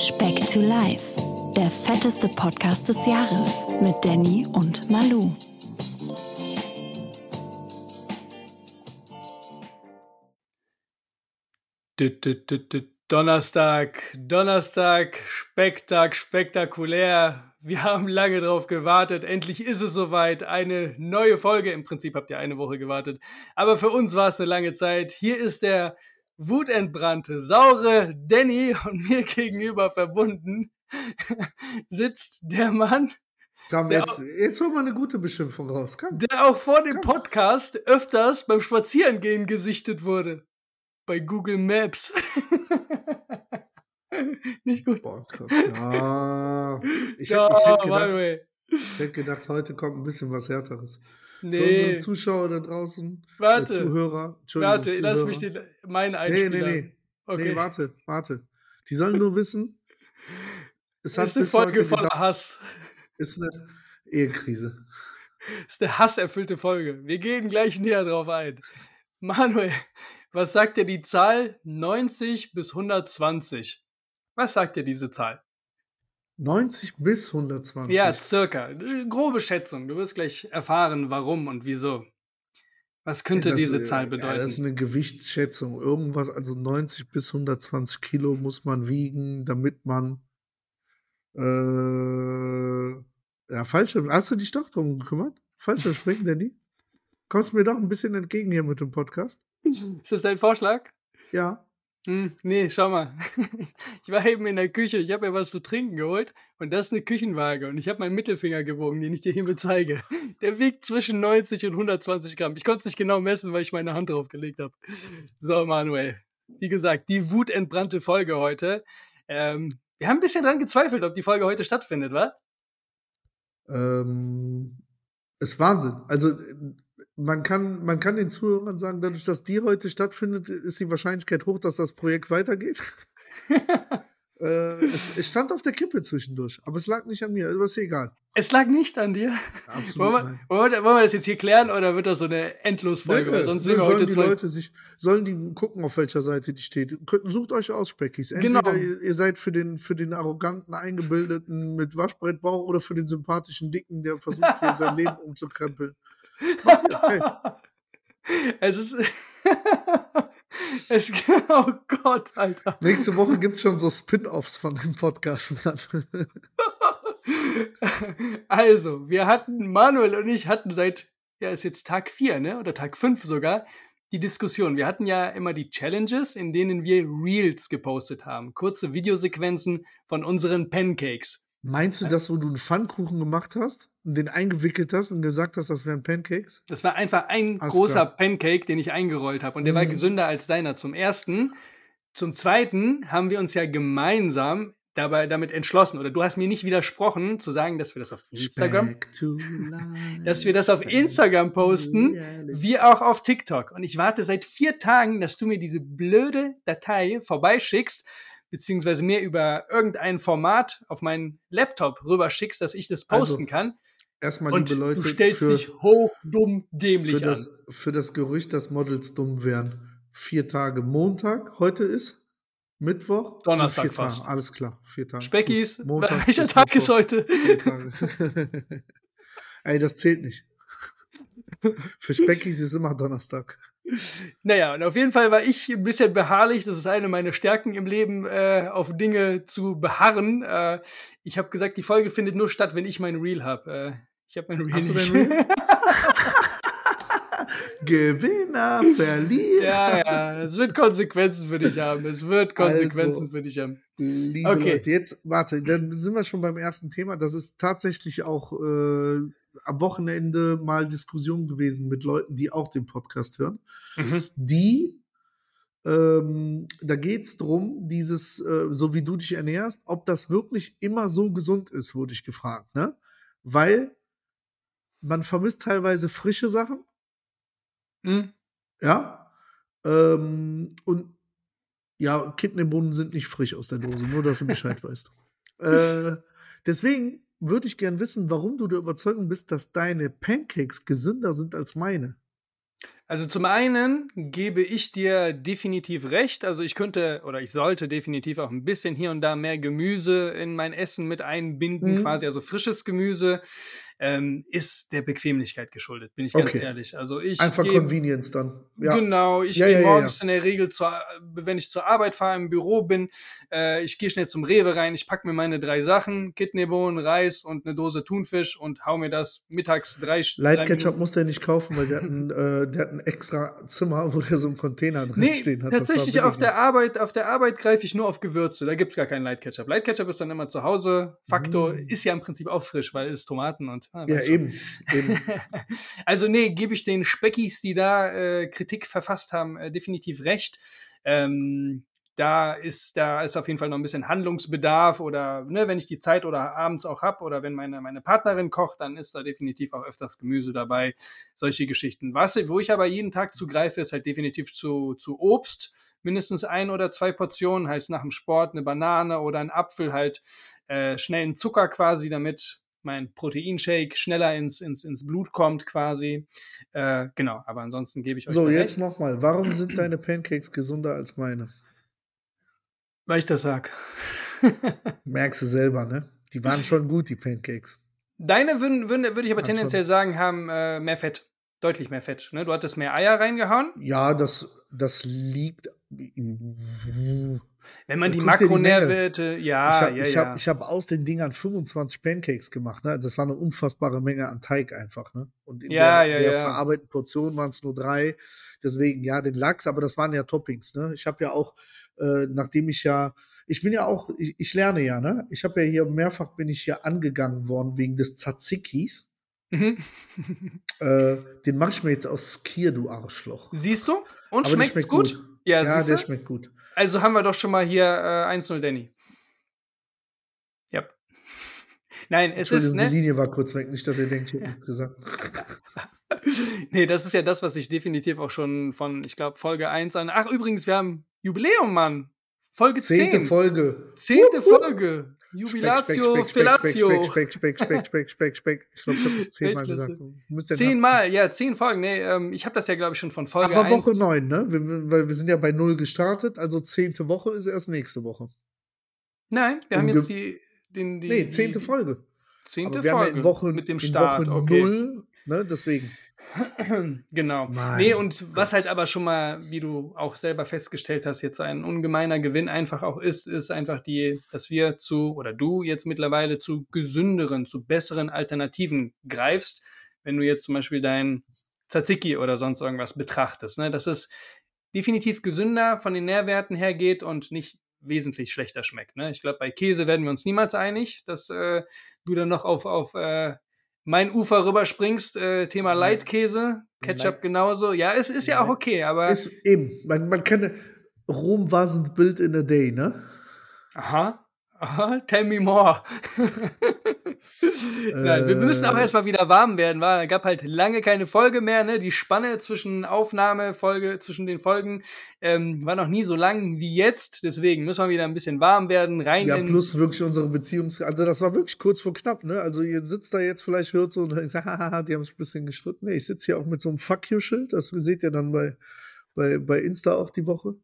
Speck to Life, der fetteste Podcast des Jahres mit Danny und Malu. Donnerstag, Donnerstag, Spektak, spektakulär. Wir haben lange drauf gewartet. Endlich ist es soweit. Eine neue Folge. Im Prinzip habt ihr eine Woche gewartet. Aber für uns war es eine lange Zeit. Hier ist der wutentbrannte, saure Danny und mir gegenüber verbunden sitzt der Mann, Komm, jetzt, jetzt hol mal eine gute Beschimpfung raus. Komm. der auch vor dem Podcast öfters beim Spazierengehen gesichtet wurde. Bei Google Maps. Nicht gut. Boah, krass. Ja, ich, Ja, hätte, ich, hätte gedacht, ich hätte gedacht, heute kommt ein bisschen was Härteres. Für Nee, unsere Zuschauer da draußen, äh, warte. Zuhörer, Entschuldigung, Warte, lass Zuhörer. mich den, meinen Nee, Einspieler. nee, nee. Okay. Nee, warte, warte. Die sollen nur wissen, es hat ist eine Folge voller. Hass. Ist eine Ehekrise. Ist eine hasserfüllte Folge. Wir gehen gleich näher drauf ein. Manuel, was sagt dir die Zahl 90 bis 120? Was sagt dir diese Zahl? 90 bis 120. Ja, circa. Grobe Schätzung. Du wirst gleich erfahren, warum und wieso. Was könnte Das, diese äh, Zahl Ja, bedeuten? das ist eine Gewichtsschätzung. Irgendwas, also 90 bis 120 Kilo muss man wiegen, damit man. Äh, ja, falsche. Hast du dich doch drum gekümmert? Falscher Sprechen, Danny? Kommst du mir doch ein bisschen entgegen hier mit dem Podcast? ist das dein Vorschlag? Ja. Hm, nee, schau mal. Ich war eben in der Küche, ich habe mir was zu trinken geholt und das ist eine Küchenwaage und ich habe meinen Mittelfinger gewogen, den ich dir hiermit zeige. Der wiegt zwischen 90 und 120 Gramm. Ich konnte es nicht genau messen, weil ich meine Hand drauf gelegt habe. So, Manuel. Wie gesagt, die wutentbrannte Folge heute. Ähm, wir haben ein bisschen dran gezweifelt, ob die Folge heute stattfindet, wa? Ähm, ist Wahnsinn. Also, man kann, man kann den Zuhörern sagen, dadurch, dass die heute stattfindet, ist die Wahrscheinlichkeit hoch, dass das Projekt weitergeht. äh, es, es stand auf der Kippe zwischendurch, aber es lag nicht an mir, aber ist egal. Es lag nicht an dir. Absolut Wollen wir, wollen, wir, wollen wir das jetzt hier klären oder wird das so eine Endlosfolge? Sonst sind wir sollen die. Leute sich, sollen die gucken, auf welcher Seite die steht. Könnt, sucht euch aus, Speckis. Genau. Entweder ihr, ihr seid für den, für den arroganten, eingebildeten mit Waschbrettbauch oder für den sympathischen Dicken, der versucht, hier sein Leben umzukrempeln. Es ist. es, oh Gott, Alter. Nächste Woche gibt es schon so Spin-Offs von dem Podcast. Also, wir hatten, Manuel und ich hatten seit, ja, ist jetzt Tag 4, ne? Oder Tag 5 sogar, die Diskussion. Wir hatten ja immer die Challenges, in denen wir Reels gepostet haben. Kurze Videosequenzen von unseren Pancakes. Meinst du das, wo du einen Pfannkuchen gemacht hast und den eingewickelt hast und gesagt hast, das wären Pancakes? Das war einfach ein Alles großer klar. Pancake, den ich eingerollt habe. Und der war Mhm. gesünder als deiner zum ersten. Zum zweiten haben wir uns ja gemeinsam dabei damit entschlossen, oder du hast mir nicht widersprochen, zu sagen, dass wir das auf Instagram, dass wir das auf Instagram posten, wie auch auf TikTok. Und ich warte seit vier Tagen, dass du mir diese blöde Datei vorbeischickst, beziehungsweise mir über irgendein Format auf meinen Laptop rüberschickst, dass ich das posten Also, kann. Erstmal, Und liebe Leute, du stellst für, dich hochdumm dämlich für, das, an. für das Gerücht, dass Models dumm wären. Vier Tage Montag, heute ist Mittwoch. Donnerstag vier Tage. fast. Alles klar, vier Tage. Speckis, Montag welcher Tag ist Mittwoch. heute? Vier Tage. Ey, das zählt nicht. Für Speckis ist immer Donnerstag. Naja, und auf jeden Fall war ich ein bisschen beharrlich. Das ist eine meiner Stärken im Leben, äh, auf Dinge zu beharren. Äh, ich habe gesagt, die Folge findet nur statt, wenn ich mein Reel habe. Äh, ich habe mein Reel Hast du nicht. dein Reel? Gewinner, Verlierer. ja, ja, es wird Konsequenzen für dich haben. Es wird Konsequenzen Also. für dich haben. Liebe Okay. Leute, jetzt warte, dann sind wir schon beim ersten Thema. Das ist tatsächlich auch äh, am Wochenende mal Diskussion gewesen mit Leuten, die auch den Podcast hören. Mhm. Die, ähm, da geht es darum, dieses, äh, so wie du dich ernährst, ob das wirklich immer so gesund ist, wurde ich gefragt. Ne? Weil man vermisst teilweise frische Sachen. Hm? Ja. Ähm, und ja, Kidneybohnen sind nicht frisch aus der Dose, nur dass du Bescheid weißt. Äh, deswegen würde ich gern wissen, warum du der Überzeugung bist, dass deine Pancakes gesünder sind als meine. Also zum einen gebe ich dir definitiv recht. Also ich könnte oder ich sollte definitiv auch ein bisschen hier und da mehr Gemüse in mein Essen mit einbinden, Mhm. quasi also frisches Gemüse. Ähm, ist der Bequemlichkeit geschuldet, bin ich ganz Okay. ehrlich. Also ich Einfach gebe Convenience dann. Ja. Genau, ich Ja, gehe ja, morgens in der Regel, zur, wenn ich zur Arbeit fahre, im Büro bin, äh, ich gehe schnell zum Rewe rein, ich packe mir meine drei Sachen, Kidneybohnen, Reis und eine Dose Thunfisch und hau mir das mittags drei, Light drei Ketchup Minuten- muss der nicht kaufen, weil der hat ein, äh, der hat ein extra Zimmer, wo der so einen Container drin Nee, stehen hat. Tatsächlich auf der Arbeit, auf der Arbeit greife ich nur auf Gewürze. Da gibt's gar keinen Light Ketchup. Light Ketchup ist dann immer zu Hause. Faktor Mm. ist ja im Prinzip auch frisch, weil es Tomaten und ah, Ja, eben. eben. also nee, gebe ich den Speckis, die da äh, Kritik verfasst haben, äh, definitiv recht. Ähm, da ist, da ist auf jeden Fall noch ein bisschen Handlungsbedarf oder ne, wenn ich die Zeit oder abends auch hab oder wenn meine, meine Partnerin kocht, dann ist da definitiv auch öfters Gemüse dabei, solche Geschichten. Was, wo ich aber jeden Tag zugreife, ist halt definitiv zu, zu Obst. Mindestens ein oder zwei Portionen, heißt nach dem Sport eine Banane oder ein Apfel, halt äh, schnellen Zucker quasi, damit mein Proteinshake schneller ins, ins, ins Blut kommt quasi. Äh, genau, aber ansonsten gebe ich euch So, jetzt nochmal. Warum sind deine Pancakes gesünder als meine? weil ich das sag. Merkst du selber, ne? Die waren schon gut, die Pancakes. Deine würden, würden, würde ich aber Hat tendenziell sagen, haben äh, mehr Fett. Deutlich mehr Fett. Ne? Du hattest mehr Eier reingehauen. Ja, das, das liegt. Wenn man die dir die. Makronährwerte, ja, ich habe ja, ich ja. hab, ich hab aus den Dingern 25 Pancakes gemacht. Ne? Das war eine unfassbare Menge an Teig einfach. Ne? Und in Ja, der, ja, der ja. verarbeiteten Portion waren es nur drei. Deswegen, ja, den Lachs, aber das waren ja Toppings. Ne? Ich habe ja auch, äh, nachdem ich ja, ich bin ja auch, ich, ich lerne ja, ne? Ich habe ja hier mehrfach bin ich hier angegangen worden wegen des Tzatzikis. Mhm. Äh, den mache ich mir jetzt aus Skier, du Arschloch. Siehst du? Und schmeckt's schmeckt gut? gut. Ja, Ja, der schmeckt gut. Also haben wir doch schon mal hier äh, 1-0 Danny. Ja. Nein, es ist, Entschuldigung, die ne? Linie war kurz weg, nicht, dass ihr denkt, ich hätte gesagt. nee, das ist ja das, was ich definitiv auch schon von, ich glaube, Folge 1 an. Ach, übrigens, wir haben Jubiläum, Mann. Folge 10. Zehnte Folge. Zehnte Folge. Jubilatio, Speck, Speck. Speck, Speck, Speck, Speck, Speck, Speck. Ich glaube, ich habe das zehnmal gesagt. Zehnmal, ja, zehn Folgen. Nee, ähm, ich habe das ja, glaube ich, schon von Folge Aber 1. Woche 9, ne? Wir, weil wir sind ja bei 0 gestartet, also zehnte Woche ist erst nächste Woche. Nein, wir haben jetzt die, den, die Nee, zehnte Folge. Zehnte Aber wir haben ja Folge in Woche, mit dem in Start. Woche okay. 0, ne? Deswegen. genau. Mein nee, und was halt aber schon mal, wie du auch selber festgestellt hast, jetzt ein ungemeiner Gewinn einfach auch ist, ist einfach die, dass wir zu, oder du jetzt mittlerweile zu gesünderen, zu besseren Alternativen greifst, wenn du jetzt zum Beispiel dein Tzatziki oder sonst irgendwas betrachtest. Ne? Dass es definitiv gesünder von den Nährwerten her geht und nicht wesentlich schlechter schmeckt. Ne? Ich glaube, bei Käse werden wir uns niemals einig, dass äh, du dann noch auf, auf äh, mein Ufer rüberspringst, äh, Thema. Leitkäse, Ketchup Nein. genauso. Ja, es ist ja auch okay, aber. Ist eben, man, man kann, Rom wasn't built in a day, ne? aha, aha, tell me more. Nein, wir müssen auch Äh. erstmal wieder warm werden, weil gab halt lange keine Folge mehr, ne? Die Spanne zwischen Aufnahme, Folge, zwischen den Folgen ähm, war noch nie so lang wie jetzt. Deswegen müssen wir wieder ein bisschen warm werden, rein Ja, plus wirklich unsere Beziehungs... Also das war wirklich kurz vor knapp, ne? Also ihr sitzt da jetzt, vielleicht hört so und denkt, hahaha, die haben es ein bisschen gestritten. Nee, ich sitze hier auch mit so einem Fuck-You-Schild, das seht ihr dann bei, bei, bei Insta auch die Woche.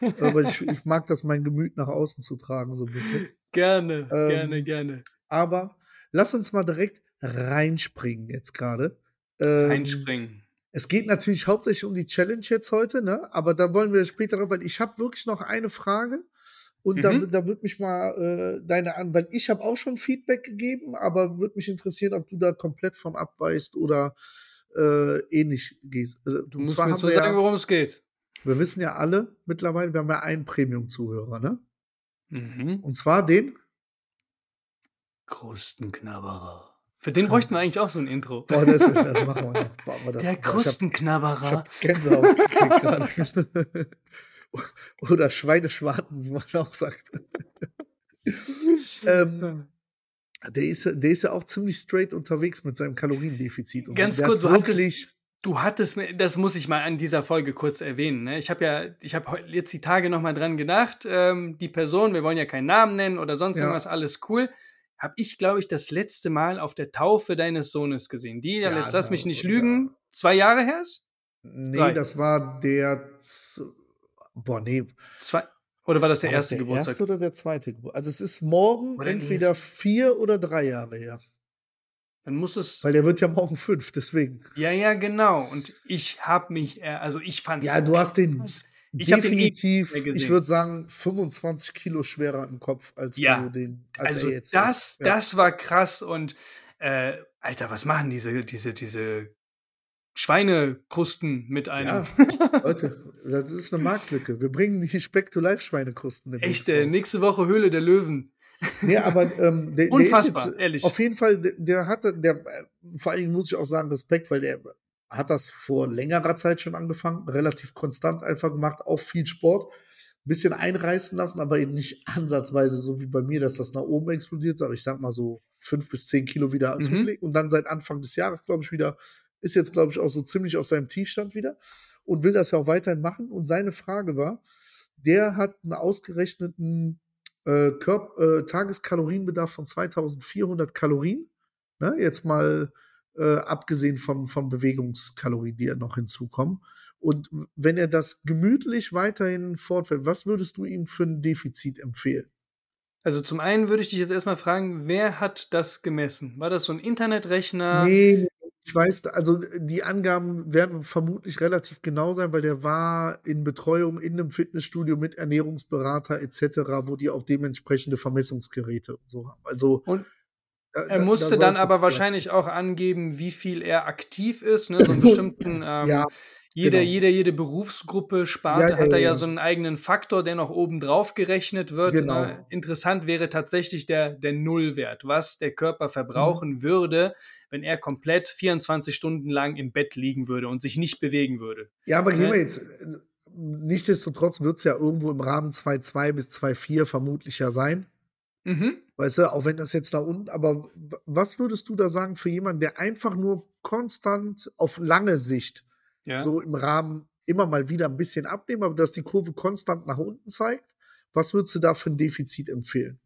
Aber ich, ich mag das, mein Gemüt nach außen zu tragen, so ein bisschen. Gerne, Ähm, gerne, gerne. Aber lass uns mal direkt reinspringen jetzt gerade. Ähm, Einspringen. Es geht natürlich hauptsächlich um die Challenge jetzt heute, ne? Aber da wollen wir später drauf, weil ich habe wirklich noch eine Frage. Und da, Mhm. da wird mich mal äh, deine an, weil ich habe auch schon Feedback gegeben, aber würde mich interessieren, ob du da komplett von abweichst oder äh, ähnlich gehst. Äh, Du musst mir so wir, sagen, ja, worum es geht. wir wissen ja alle mittlerweile, wir haben ja einen Premium-Zuhörer, ne? Mhm. Und zwar den. Krustenknabberer. Für den bräuchten wir eigentlich auch so ein Intro. Boah, das, das machen wir noch. Boah, das, Der boah, ich hab- Krustenknabberer. Ich habe Gänsehaut gekriegt gerade. Oder Schweineschwarten, wie man auch sagt. ähm, der, ist, der ist ja auch ziemlich straight unterwegs mit seinem Kaloriendefizit. Und Ganz kurz, du hattest- wirklich, Du hattest mir, das muss ich mal an dieser Folge kurz erwähnen. Ne? Ich habe ja, ich habe jetzt die Tage nochmal dran gedacht, ähm, die Person, wir wollen ja keinen Namen nennen oder sonst Ja. irgendwas, alles cool. Habe ich, glaube ich, das letzte Mal auf der Taufe deines Sohnes gesehen. Die, Ja, jetzt lass mich nicht lügen, zwei Jahre her ist? Nee, Drei. das war der. Boah, nee. Zwei, oder war das der War das erste der Geburtstag? erste oder der zweite Geburtstag? Also es ist morgen Oder entweder vier oder drei Jahre her. Dann muss es. Weil der wird ja morgen fünf, deswegen. Ja, ja, genau. Und ich habe mich, äh, also ich fand Ja, du hast den Ich hab den eh definitiv, mehr ich würde sagen, 25 Kilo schwerer im Kopf, als Ja, du den, als Also er jetzt das, ist. Ja. das war krass und äh, Alter, was machen diese, diese, diese Schweinekrusten mit einem? Ja, Leute, das ist eine Marktlücke. Wir bringen die Speck-to-Life-Schweinekrusten demnächst Echt, äh, nächste Woche Höhle der Löwen. Nee, aber ähm, der, Unfassbar, der ist jetzt, ehrlich. Auf jeden Fall, der, der hatte, der, äh, vor allen Dingen muss ich auch sagen, Respekt, weil der hat das vor längerer Zeit schon angefangen, relativ konstant einfach gemacht, auch viel Sport, ein bisschen einreißen lassen, aber eben nicht ansatzweise so wie bei mir, dass das nach oben explodiert, aber ich sag mal so fünf bis zehn Kilo wieder Mhm. zugelegt und dann seit Anfang des Jahres, glaube ich, wieder, ist jetzt, glaube ich, auch so ziemlich auf seinem Tiefstand wieder und will das ja auch weiterhin machen. Und seine Frage war, der hat einen ausgerechneten äh, Körp äh, Tageskalorienbedarf von 2400 Kalorien. Ne? Jetzt mal äh, abgesehen von, von Bewegungskalorien, die ja noch hinzukommen. Und wenn er das gemütlich weiterhin fortfährt, was würdest du ihm für ein Defizit empfehlen? Also zum einen würde ich dich jetzt erstmal fragen, wer hat das gemessen? War das so ein Internetrechner? Nee, ich weiß, also die Angaben werden vermutlich relativ genau sein, weil der war in Betreuung in einem Fitnessstudio mit Ernährungsberater etc., wo die auch dementsprechende Vermessungsgeräte und so haben. Also Und da- Er musste da dann aber wahrscheinlich auch angeben, wie viel er aktiv ist. Ne? So einen bestimmten, ähm, Ja, jede, genau. jede, jede Berufsgruppe, Sparte Ja, hat da ja, ja ja. so einen eigenen Faktor, der noch oben drauf gerechnet wird. Genau. Ne? Interessant wäre tatsächlich der, der Nullwert, was der Körper Mhm. verbrauchen würde, wenn er komplett 24 Stunden lang im Bett liegen würde und sich nicht bewegen würde. Ja, aber gehen Ne? wir jetzt. äh, Nichtsdestotrotz wird es ja irgendwo im Rahmen 2,2 bis 2,4 vermutlich ja sein. Mhm. Weißt du, auch wenn das jetzt nach unten, aber was würdest du da sagen für jemanden, der einfach nur konstant auf lange Sicht Ja. so im Rahmen immer mal wieder ein bisschen abnehmen, aber dass die Kurve konstant nach unten zeigt? Was würdest du da für ein Defizit empfehlen?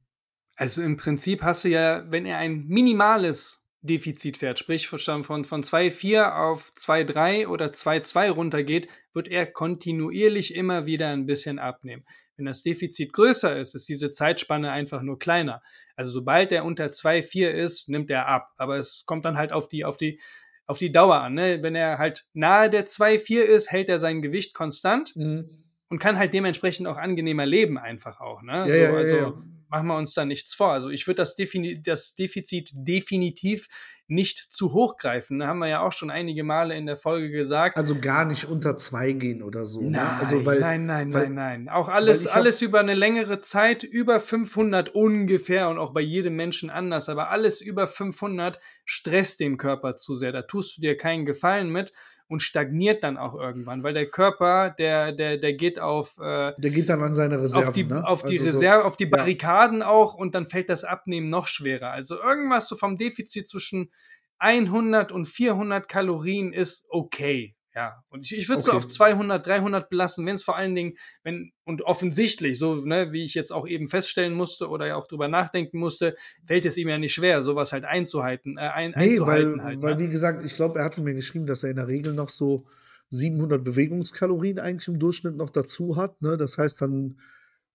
Also im Prinzip hast du ja, wenn er ein minimales Defizit fährt, sprich von, von, von 2,4 auf 2,3 oder 2,2 runtergeht, wird er kontinuierlich immer wieder ein bisschen abnehmen. Wenn das Defizit größer ist, ist diese Zeitspanne einfach nur kleiner. Also sobald er unter 2,4 ist, nimmt er ab. Aber es kommt dann halt auf die, auf die, auf die Dauer an. Ne? Wenn er halt nahe der 2,4 ist, hält er sein Gewicht konstant und kann halt dementsprechend auch angenehmer leben einfach auch. Ne? Ja, so, ja, also ja. Machen wir uns da nichts vor. Also ich würde das, defini das Defizit definitiv nicht zu hoch greifen. Da haben wir ja auch schon einige Male in der Folge gesagt. Also gar nicht unter 2 gehen oder so. nein, ne? also, weil, nein, nein, weil- nein, nein. Auch alles, alles über eine längere Zeit, über 500 ungefähr und auch bei jedem Menschen anders, aber alles über 500 stresst den Körper zu sehr. Da tust du dir keinen Gefallen mit und stagniert dann auch irgendwann, weil der Körper, der, der, der geht auf, äh, Der geht dann an seine Reserven. auf die, ne? auf die Also so- Reserve, auf die ja. Barrikaden auch und dann fällt das Abnehmen noch schwerer. Also irgendwas so vom Defizit zwischen 100 und 400 Kalorien ist okay. Ja, und ich, ich würde so Okay. auf 200, 300 belassen, wenn es vor allen Dingen, wenn, und offensichtlich, so, ne, wie ich jetzt auch eben feststellen musste oder ja auch drüber nachdenken musste, fällt es ihm ja nicht schwer, sowas halt einzuhalten, äh, ein, Nee, weil, einzuhalten halt. weil ne? wie gesagt, ich glaube, er hatte mir geschrieben, dass er in der Regel noch so 700 Bewegungskalorien eigentlich im Durchschnitt noch dazu hat. Ne? Das heißt dann,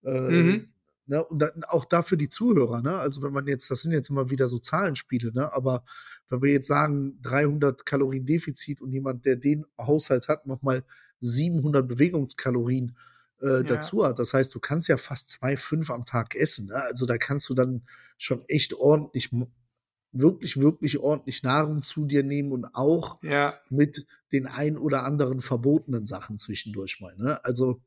äh, Mhm. Ne? und dann auch dafür die Zuhörer. Ne? Also wenn man jetzt, das sind jetzt immer wieder so Zahlenspiele, ne? aber wenn wir jetzt sagen 300 Kalorien Defizit und jemand, der den Haushalt hat, nochmal 700 Bewegungskalorien äh, Ja. dazu hat. Das heißt, du kannst ja fast zwei, fünf am Tag essen. Ne? Also da kannst du dann schon echt ordentlich wirklich, wirklich ordentlich Nahrung zu dir nehmen und auch Ja, mit den ein oder anderen verbotenen Sachen zwischendurch mal. Ne? Also,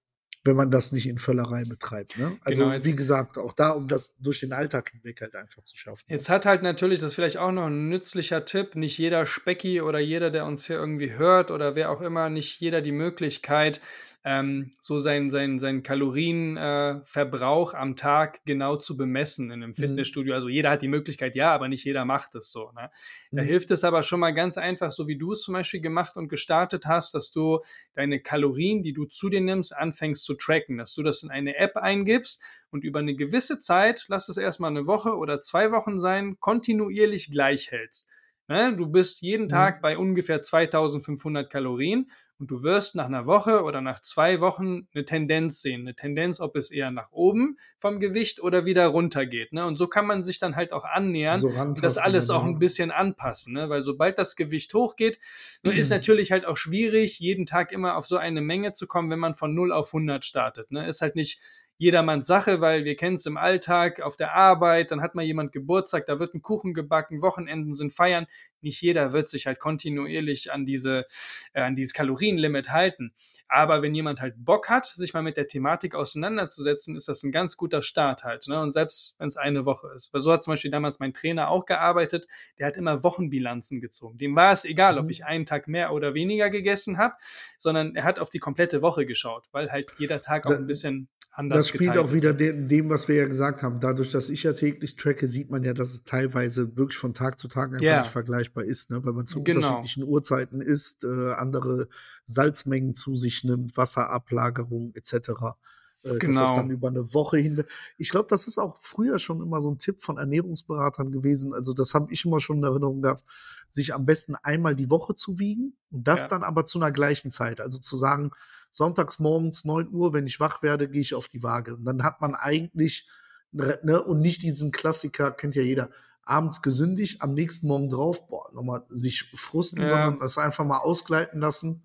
wenn man das nicht in Völlerei betreibt. Ne? Also, Genau, wie gesagt, auch da, um das durch den Alltag hinweg halt einfach zu schaffen. Jetzt hat halt natürlich, das ist vielleicht auch noch ein nützlicher Tipp, nicht jeder Specki oder jeder, der uns hier irgendwie hört oder wer auch immer, nicht jeder die Möglichkeit, ähm, so seinen sein, sein Kalorienverbrauch äh, am Tag genau zu bemessen in einem Fitnessstudio. Also jeder hat die Möglichkeit, ja, aber nicht jeder macht es so. Ne? Da Mhm. hilft es aber schon mal ganz einfach, so wie du es zum Beispiel gemacht und gestartet hast, dass du deine Kalorien, die du zu dir nimmst, anfängst zu tracken, dass du das in eine App eingibst und über eine gewisse Zeit, lass es erstmal eine Woche oder zwei Wochen sein, kontinuierlich gleich hältst. Ne? Du bist jeden Mhm. Tag bei ungefähr 2500 Kalorien und du wirst nach einer Woche oder nach zwei Wochen eine Tendenz sehen. Eine Tendenz, ob es eher nach oben vom Gewicht oder wieder runter geht. Ne? Und so kann man sich dann halt auch annähern So und das alles auch ein bisschen anpassen. Ne? Weil sobald das Gewicht hochgeht, nun ist natürlich halt auch schwierig, jeden Tag immer auf so eine Menge zu kommen, wenn man von 0 auf 100 startet. Ne? Ist halt nicht jedermanns Sache, weil wir kennen es im Alltag, auf der Arbeit, dann hat mal jemand Geburtstag, da wird ein Kuchen gebacken, Wochenenden sind Feiern. Nicht jeder wird sich halt kontinuierlich an diese, äh, an dieses Kalorienlimit halten. Aber wenn jemand halt Bock hat, sich mal mit der Thematik auseinanderzusetzen, ist das ein ganz guter Start halt. Ne? Und selbst wenn es eine Woche ist. Weil so hat zum Beispiel damals mein Trainer auch gearbeitet, der hat immer Wochenbilanzen gezogen. Dem war es egal, ob Mhm. ich einen Tag mehr oder weniger gegessen habe, sondern er hat auf die komplette Woche geschaut, weil halt jeder Tag auch ein bisschen anders Das spielt auch wieder de dem, was wir ja gesagt haben. Dadurch, dass ich ja täglich tracke, sieht man ja, dass es teilweise wirklich von Tag zu Tag einfach Ja. nicht vergleichbar ist, ne? weil man zu Genau. unterschiedlichen Uhrzeiten isst, äh, andere Salzmengen zu sich nimmt, Wasserablagerung etc. Äh, Dass das Genau. dann über eine Woche hin. Ich glaube, das ist auch früher schon immer so ein Tipp von Ernährungsberatern gewesen. Also, das habe ich immer schon in Erinnerung gehabt, sich am besten einmal die Woche zu wiegen und das Ja. dann aber zu einer gleichen Zeit. Also zu sagen, sonntags morgens 9 Uhr, wenn ich wach werde, gehe ich auf die Waage. Und dann hat man eigentlich, ne, und nicht diesen Klassiker, kennt ja jeder, abends gesündigt, am nächsten Morgen drauf, boah, nochmal sich frusten, Ja. sondern das einfach mal ausgleiten lassen.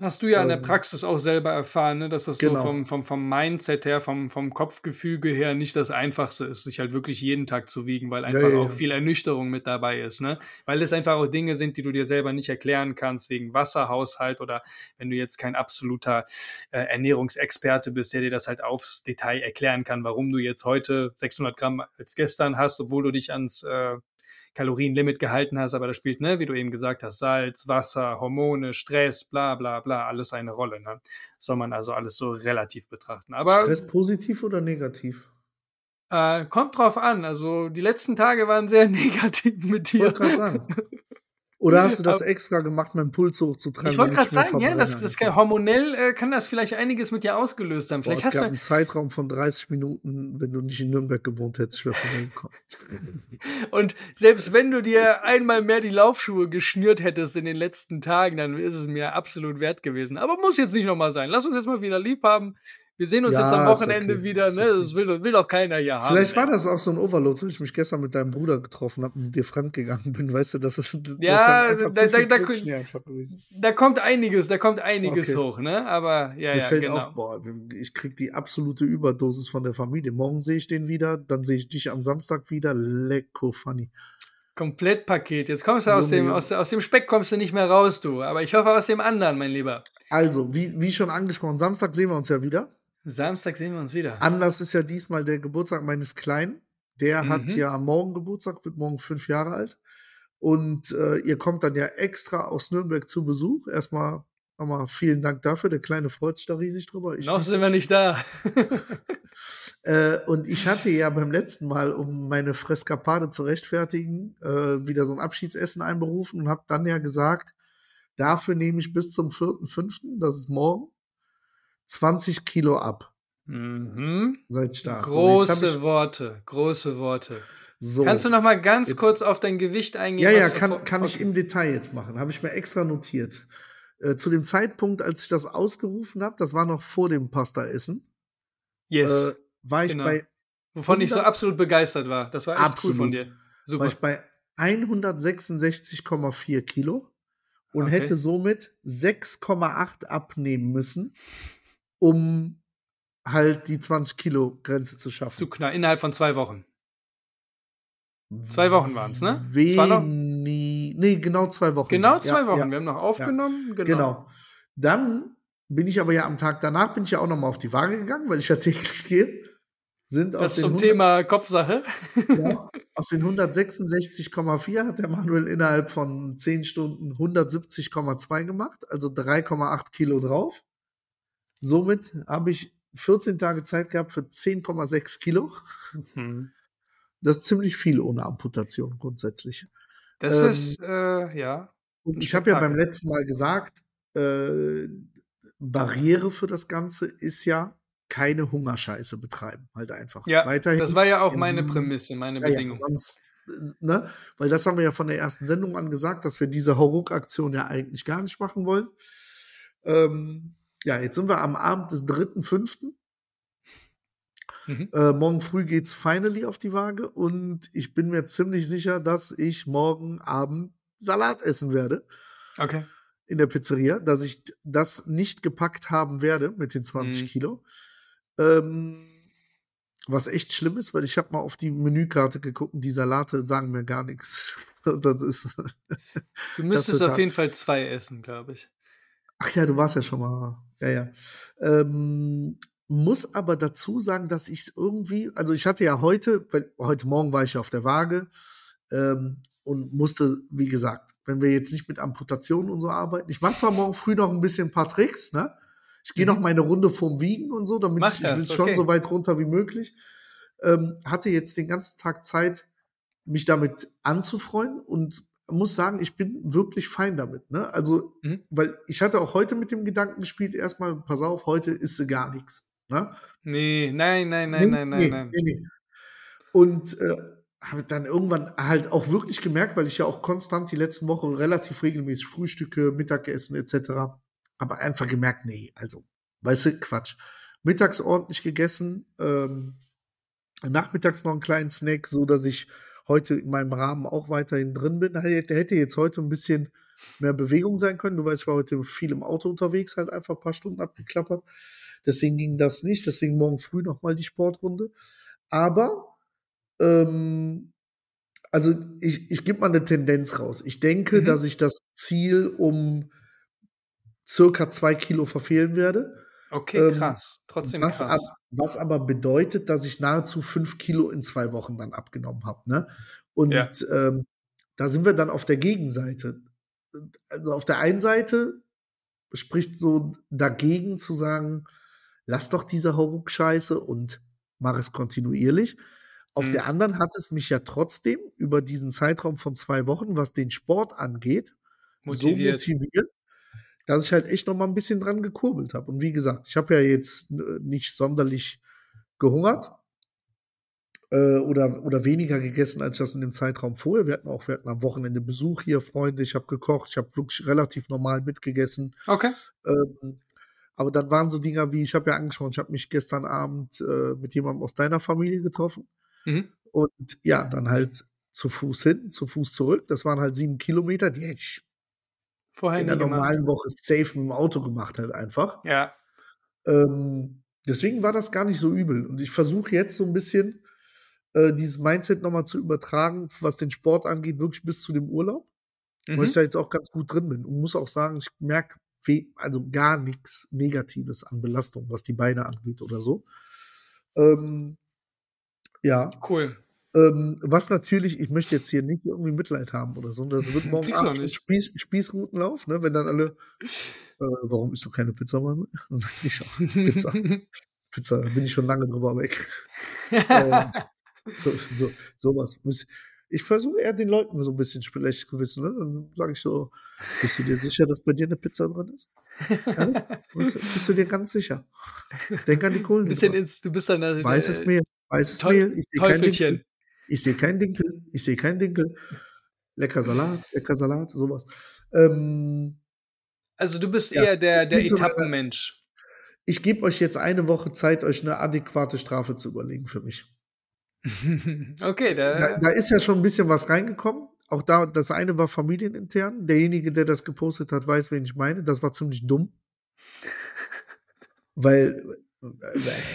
Hast du ja in der Ähm, Praxis auch selber erfahren, ne, dass das genau. so vom, vom, vom Mindset her, vom, vom Kopfgefüge her nicht das Einfachste ist, sich halt wirklich jeden Tag zu wiegen, weil einfach ja, auch ja. viel Ernüchterung mit dabei ist, ne? Weil es einfach auch Dinge sind, die du dir selber nicht erklären kannst, wegen Wasserhaushalt oder wenn du jetzt kein absoluter äh, Ernährungsexperte bist, der dir das halt aufs Detail erklären kann, warum du jetzt heute 600 Gramm als gestern hast, obwohl du dich ans äh, Kalorienlimit gehalten hast, aber da spielt, ne, wie du eben gesagt hast, Salz, Wasser, Hormone, Stress, bla bla bla, alles eine Rolle. Ne? Soll man also alles so relativ betrachten. Aber Stress positiv oder negativ? äh, kommt drauf an. Also die letzten Tage waren sehr negativ mit Ich dir. wollte gerade sagen. Oder hast du das extra gemacht, meinen Puls hochzutreiben? Ich wollte gerade sagen, ja, das, das kann, hormonell äh, kann das vielleicht einiges mit dir ausgelöst haben. Boah, Vielleicht es hast gab du, einen Zeitraum von 30 Minuten, wenn du nicht in Nürnberg gewohnt hättest, ich wäre vorbeigekommen. Und selbst wenn du dir einmal mehr die Laufschuhe geschnürt hättest in den letzten Tagen, dann ist es mir absolut wert gewesen. Aber muss jetzt nicht nochmal sein. Lass uns jetzt mal wieder lieb haben. Wir sehen uns Ja, jetzt am Wochenende okay, wieder. Ne? okay. Das will, will doch keiner hier haben. Vielleicht war ey. das auch so ein Overload, weil ich mich gestern mit deinem Bruder getroffen habe und dir fremdgegangen bin, weißt du, das ist, das Ja, dann einfach da- da- da-. Da kommt einiges, da kommt einiges Okay. hoch, ne? Aber ja, Mir ja, fällt genau. auf, boah, ich krieg die absolute Überdosis von der Familie. Morgen sehe ich den wieder, dann sehe ich dich am Samstag wieder. Lecko funny. Komplettpaket. Jetzt kommst du aus dem, aus, aus dem Speck kommst du nicht mehr raus, du. Aber ich hoffe aus dem anderen, mein Lieber. Also, wie, wie schon angesprochen, Samstag sehen wir uns ja wieder. Samstag sehen wir uns wieder. Anlass ist ja diesmal der Geburtstag meines Kleinen. Der hat Mhm. ja morgen Geburtstag, wird morgen fünf Jahre alt. Und äh, ihr kommt dann ja extra aus Nürnberg zu Besuch. Erstmal nochmal vielen Dank dafür. Der Kleine freut sich da riesig drüber. Ich Noch nicht. sind wir nicht da. Äh, und ich hatte ja beim letzten Mal, um meine Freskapade zu rechtfertigen, äh, wieder so ein Abschiedsessen einberufen und habe dann ja gesagt, dafür nehme ich bis zum 4.5., das ist morgen, 20 Kilo ab mhm. seit Start. So, Große ich- Worte, große Worte. so. Kannst du noch mal ganz Jetzt- kurz auf dein Gewicht eingehen? Ja, ja, kann, kann ich im Detail jetzt machen. Habe ich mir extra notiert. Äh, zu dem Zeitpunkt, als ich das ausgerufen habe, das war noch vor dem Pasta-Essen, Yes. äh, war ich genau. bei Wovon ich so 100 absolut begeistert war. Das war echt Absolut. cool von dir. war Super. ich bei 166,4 Kilo und Okay. hätte somit 6,8 abnehmen müssen, um halt die 20 Kilo Grenze zu schaffen. Zu knapp. Innerhalb von zwei Wochen. Zwei Wochen waren's, ne? Es war noch- Wenig, nee, genau zwei Wochen. Genau Ja, zwei Wochen. ja. Wir haben noch aufgenommen. Genau. Genau. Dann bin ich aber ja am Tag danach bin ich ja auch noch mal auf die Waage gegangen, weil ich ja täglich gehe. Sind aus Das zum 100 Thema Kopfsache. ja, aus den 166,4 hat der Manuel innerhalb von 10 Stunden 170,2 gemacht, also 3,8 Kilo drauf. Somit habe ich 14 Tage Zeit gehabt für 10,6 Kilo. Mhm. Das ist ziemlich viel ohne Amputation grundsätzlich. Das Ähm, ist, äh, ja. Und ich habe ja beim letzten Mal gesagt, äh, Barriere für das Ganze ist ja keine Hungerscheiße betreiben, halt einfach. Ja, Weiterhin. das war ja auch meine Prämisse, meine ja, ja, Bedingung. sonst, äh, ne? Weil das haben wir ja von der ersten Sendung an gesagt, dass wir diese Hauruck-Aktion ja eigentlich gar nicht machen wollen. Ähm, ja, jetzt sind wir am Abend des 3.5. Mhm. Äh, morgen früh geht's finally auf die Waage und ich bin mir ziemlich sicher, dass ich morgen Abend Salat essen werde Okay. in der Pizzeria, dass ich das nicht gepackt haben werde mit den 20 Mhm. Kilo. Ähm, was echt schlimm ist, weil ich habe mal auf die Menükarte geguckt und die Salate sagen mir gar nichts. Das ist. Du müsstest auf jeden Fall zwei essen, glaube ich. Ach ja, du warst ja schon mal. Ja, ja. Ähm, muss aber dazu sagen, dass ich es irgendwie, also ich hatte ja heute, weil heute Morgen war ich ja auf der Waage ähm, und musste, wie gesagt, wenn wir jetzt nicht mit Amputationen und so arbeiten, ich mache zwar morgen früh noch ein bisschen ein paar Tricks, ne? Ich gehe Mhm. noch meine Runde vorm Wiegen und so, damit Mach ich, ich will schon okay. so weit runter wie möglich. Ähm, hatte jetzt den ganzen Tag Zeit, mich damit anzufreuen und muss sagen, ich bin wirklich fein damit. Ne? Also, Mhm. weil ich hatte auch heute mit dem Gedanken gespielt, erstmal, pass auf, heute isst du gar nichts. Ne? Nee, nein, nein, nein, nein, nein, nee, nein. Nee, nee. Und äh, habe dann irgendwann halt auch wirklich gemerkt, weil ich ja auch konstant die letzten Wochen relativ regelmäßig Frühstücke, Mittagessen etc. Aber einfach gemerkt, nee, also, weißt du, Quatsch. Mittags ordentlich gegessen, ähm, nachmittags noch einen kleinen Snack, so dass ich heute in meinem Rahmen auch weiterhin drin bin. Hätte jetzt heute ein bisschen mehr Bewegung sein können. Du weißt, ich war heute viel im Auto unterwegs, halt einfach ein paar Stunden abgeklappert. Deswegen ging das nicht. Deswegen morgen früh nochmal die Sportrunde. Aber, ähm, also ich, ich gebe mal eine Tendenz raus. Ich denke, Mhm. dass ich das Ziel um circa zwei Kilo verfehlen werde. Okay, Ähm, krass. Trotzdem was, krass. ab, was aber bedeutet, dass ich nahezu fünf Kilo in zwei Wochen dann abgenommen habe. Ne? Und Ja. ähm, da sind wir dann auf der Gegenseite. Also auf der einen Seite spricht so dagegen zu sagen, lass doch diese Hauruck-Scheiße und mach es kontinuierlich. Auf Mhm. der anderen hat es mich ja trotzdem über diesen Zeitraum von zwei Wochen, was den Sport angeht, Motiviert. so motiviert, dass ich halt echt noch mal ein bisschen dran gekurbelt habe. Und wie gesagt, ich habe ja jetzt äh, nicht sonderlich gehungert äh, oder, oder weniger gegessen, als ich das in dem Zeitraum vorher. Wir hatten auch, wir hatten am Wochenende Besuch hier, Freunde, ich habe gekocht, ich habe wirklich relativ normal mitgegessen. Okay. Ähm, aber dann waren so Dinger wie, ich habe ja angesprochen, ich habe mich gestern Abend äh, mit jemandem aus deiner Familie getroffen. Mhm. Und ja, dann halt zu Fuß hin, zu Fuß zurück. Das waren halt sieben Kilometer, die hätte ich Vorher in der gemacht. normalen Woche safe mit dem Auto gemacht, halt einfach. Ja. Ähm, deswegen war das gar nicht so übel. Und ich versuche jetzt so ein bisschen äh, dieses Mindset nochmal zu übertragen, was den Sport angeht, wirklich bis zu dem Urlaub, weil Mhm. ich da jetzt auch ganz gut drin bin. Und muss auch sagen, ich merke also gar nichts Negatives an Belastung, was die Beine angeht oder so. Ähm, ja, Cool. Ähm, was natürlich, ich möchte jetzt hier nicht irgendwie Mitleid haben oder so. Das wird morgen Abend auch. Spieß, Spießrutenlauf, ne? Wenn dann alle, äh, warum isst du keine Pizza, Mann? Dann sag ich schon, Pizza. Pizza, da bin ich schon lange drüber weg. ähm, so, so, sowas. Ich versuche eher den Leuten so ein bisschen schlechtes Gewissen. Ne? Dann sage ich so, bist du dir sicher, dass bei dir eine Pizza drin ist? Ehrlich? bist, du- dir ganz sicher? Denk an die Ein bisschen ins, du bist dann äh, Weißes Mehl, weißes Teu- Mehl. Ich. Teufelchen. Ich sehe keinen Dinkel. Ich sehe keinen Dinkel. Lecker Salat, lecker Salat, sowas. Ähm, Also du bist Ja, eher der, der Etappenmensch. ich gebe euch jetzt eine Woche Zeit, euch eine adäquate Strafe zu überlegen für mich. okay, Da, da, da ist ja schon ein bisschen was reingekommen. Auch da, das eine war familienintern. Derjenige, der das gepostet hat, weiß, wen ich meine. Das war ziemlich dumm. Weil,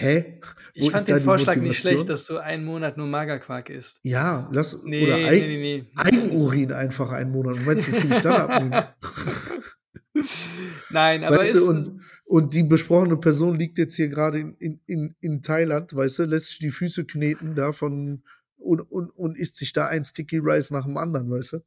hä? ich Wo fand ist da den Vorschlag nicht Motivation? schlecht, dass du einen Monat nur Magerquark isst. Ja, lass, Nee, oder Eig nee, nee. Eigenurin einfach einen Monat. Meinst du, wie viel ich dann abnehme? Nein, aber weißt ist, du, und, und die besprochene Person liegt jetzt hier gerade in, in, in, in Thailand, weißt du, lässt sich die Füße kneten davon und, und, und isst sich da ein Sticky Rice nach dem anderen, weißt du?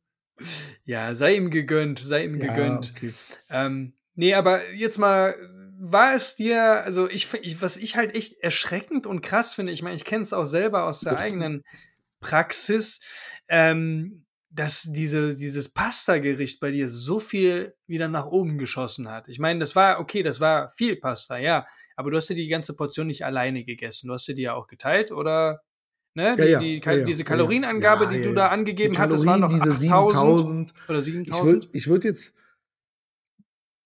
ja, sei ihm gegönnt, sei ihm gegönnt. okay. Ähm, nee, aber jetzt mal, war es dir, also ich, ich was ich halt echt erschreckend und krass finde, ich meine, ich kenne es auch selber aus der eigenen Praxis, ähm, dass diese, dieses Pasta-Gericht bei dir so viel wieder nach oben geschossen hat. Ich meine, das war, okay, das war viel Pasta, ja, aber du hast ja die ganze Portion nicht alleine gegessen. Du hast dir ja auch geteilt, oder? Ne? die, Ja, ja, die, ja, ja, diese ja, ja. Kalorienangabe, Ja, die ja, du ja. da Die angegeben hattest, waren Kalorien, noch diese 8000 7000. oder Ich 7000. würde ich würd jetzt,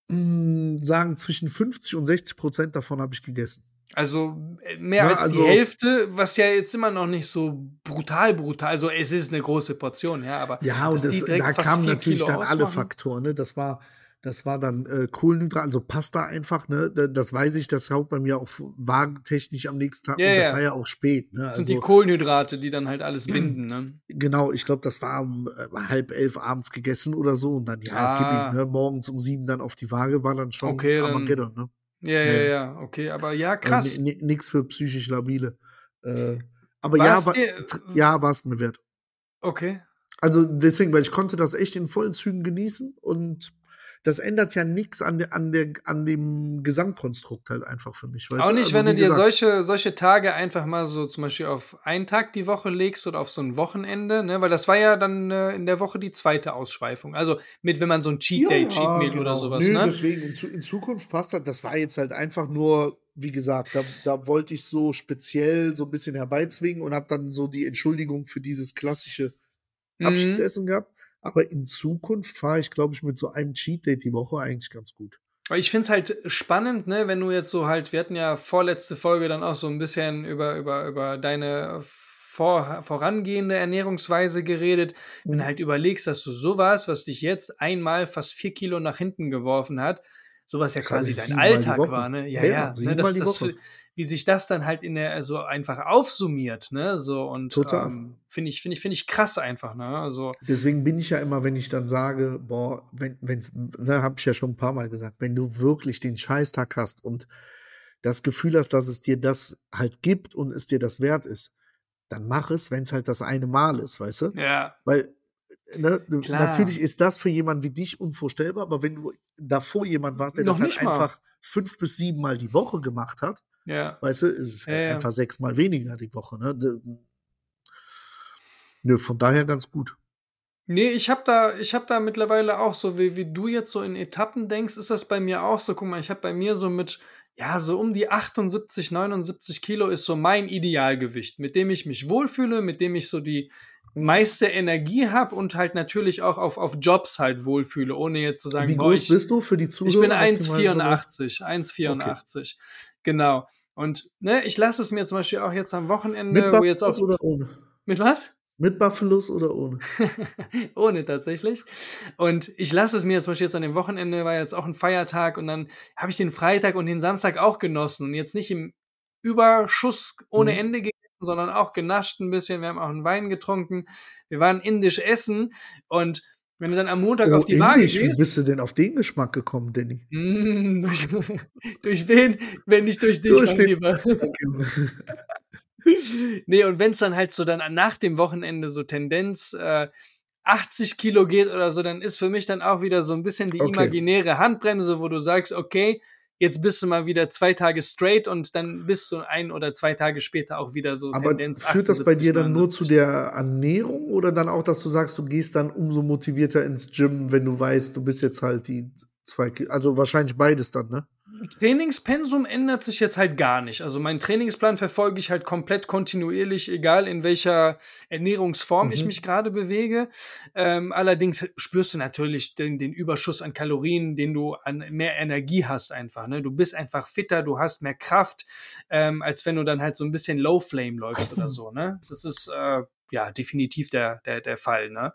mh, sagen, zwischen 50 und 60 Prozent davon habe ich gegessen. Also äh, mehr Ja, als also- die Hälfte, was ja jetzt immer noch nicht so brutal, brutal. Also es ist eine große Portion, ja, aber Ja, und das, da kamen natürlich Kilo dann alle ausmachen. Faktoren. Ne? Das war, das war dann äh, Kohlenhydrat, also Pasta einfach. Ne? Da- Das weiß ich, das haut bei mir auch wagentechnisch am nächsten Tag. Ja, und das ja. war ja auch spät. Ne? Das sind Also, die Kohlenhydrate, die dann halt alles binden, ne? genau, ich glaube, das war um äh, halb elf abends gegessen oder so. Und dann, ja, Ah. gib ihm, ne? morgens um sieben dann auf die Waage war dann schon Okay, Armageddon. Ne? Ja, ja, Ja. ja, okay, aber ja, Also krass. ni- ni- Nix für psychisch Labile. Äh, aber War's ja, war, dir- ja, war es mir wert. Okay. Also deswegen, weil ich konnte das echt in vollen Zügen genießen und das ändert ja nichts an, der, an, der, an dem Gesamtkonstrukt halt einfach für mich. Weißt Auch nicht, Also, wenn du dir solche, solche Tage einfach mal so zum Beispiel auf einen Tag die Woche legst oder auf so ein Wochenende, ne? Weil das war ja dann äh, in der Woche die zweite Ausschweifung. Also mit, wenn man so ein Cheat Day, Cheat Meal oder sowas, Nö, ne? deswegen, in, in Zukunft passt das. Das war jetzt halt einfach nur, wie gesagt, da, da wollte ich so speziell so ein bisschen herbeizwingen und habe dann so die Entschuldigung für dieses klassische Mhm. Abschiedsessen gehabt. Aber in Zukunft fahre ich, glaube ich, mit so einem Cheat Day die Woche eigentlich ganz gut. Ich finde es halt spannend, ne, wenn du jetzt so halt, wir hatten ja vorletzte Folge dann auch so ein bisschen über, über, über deine vor, vorangehende Ernährungsweise geredet. Wenn du Mhm. halt überlegst, dass du sowas, was dich jetzt einmal fast vier Kilo nach hinten geworfen hat, sowas ja quasi dein Alltag war, ne? Ja, Ja, ja. ne, das, das. Wie sich das dann halt in der, so einfach aufsummiert, ne? So und Total. ähm, finde ich, finde ich, finde ich krass einfach, ne? Also, Deswegen bin ich ja immer, wenn ich dann sage, boah, wenn, wenn's, ne, habe ich ja schon ein paar Mal gesagt, wenn du wirklich den Scheißtag hast und das Gefühl hast, dass es dir das halt gibt und es dir das wert ist, dann mach es, wenn es halt das eine Mal ist, weißt du? ja, Weil ne, natürlich ist das für jemanden wie dich unvorstellbar, aber wenn du davor jemand warst, der Noch das halt mal. einfach fünf bis sieben Mal die Woche gemacht hat, ja. weißt du, ist es halt Ja, ja. einfach sechs Mal weniger die Woche. Ne? D- Nö, von daher ganz gut. Nee, ich habe da, ich habe da mittlerweile auch so, wie, wie du jetzt so in Etappen denkst, ist das bei mir auch so. Guck mal, ich habe bei mir so mit, ja, so um die 78, 79 Kilo ist so mein Idealgewicht, mit dem ich mich wohlfühle, mit dem ich so die meiste Energie habe und halt natürlich auch auf, auf Jobs halt wohlfühle, ohne jetzt zu sagen, Wie boah, groß ich, bist du für die Zuhörer? ich bin dass die mal so eine- 1,84, 1,84. Genau. Und ne, ich lasse es mir zum Beispiel auch jetzt am Wochenende, Mit wo jetzt auch. oder ohne? Mit was? Mit Buffalos oder ohne? Ohne tatsächlich. Und ich lasse es mir zum Beispiel jetzt an dem Wochenende, war jetzt auch ein Feiertag und dann habe ich den Freitag und den Samstag auch genossen und jetzt nicht im Überschuss ohne Mhm. Ende sondern auch genascht ein bisschen. Wir haben auch einen Wein getrunken. Wir waren indisch essen und wenn du dann am Montag Oh, auf die Waage indisch. Wie gehst, bist du denn auf den Geschmack gekommen, Danny? Mm, durch, durch wen, wenn nicht durch dich, Durch mein Lieber. nee, und wenn es dann halt so dann nach dem Wochenende so Tendenz äh, 80 Kilo geht oder so, dann ist für mich dann auch wieder so ein bisschen die Okay. imaginäre Handbremse, wo du sagst, okay, jetzt bist du mal wieder zwei Tage straight und dann bist du ein oder zwei Tage später auch wieder so Aber Tendenz führt das bei 78, dir dann nur zu 79. der Ernährung oder dann auch, dass du sagst, du gehst dann umso motivierter ins Gym, wenn du weißt, du bist jetzt halt die zwei also wahrscheinlich beides dann, ne? Trainingspensum ändert sich jetzt halt gar nicht. Also meinen Trainingsplan verfolge ich halt komplett kontinuierlich, egal in welcher Ernährungsform ich Mhm. mich gerade bewege. Ähm, allerdings spürst du natürlich den, den Überschuss an Kalorien, den du an mehr Energie hast einfach. Ne? Du bist einfach fitter, du hast mehr Kraft, ähm, als wenn du dann halt so ein bisschen Low Flame läufst oder so. Ne? Das ist äh, ja definitiv der, der, der Fall. Ne?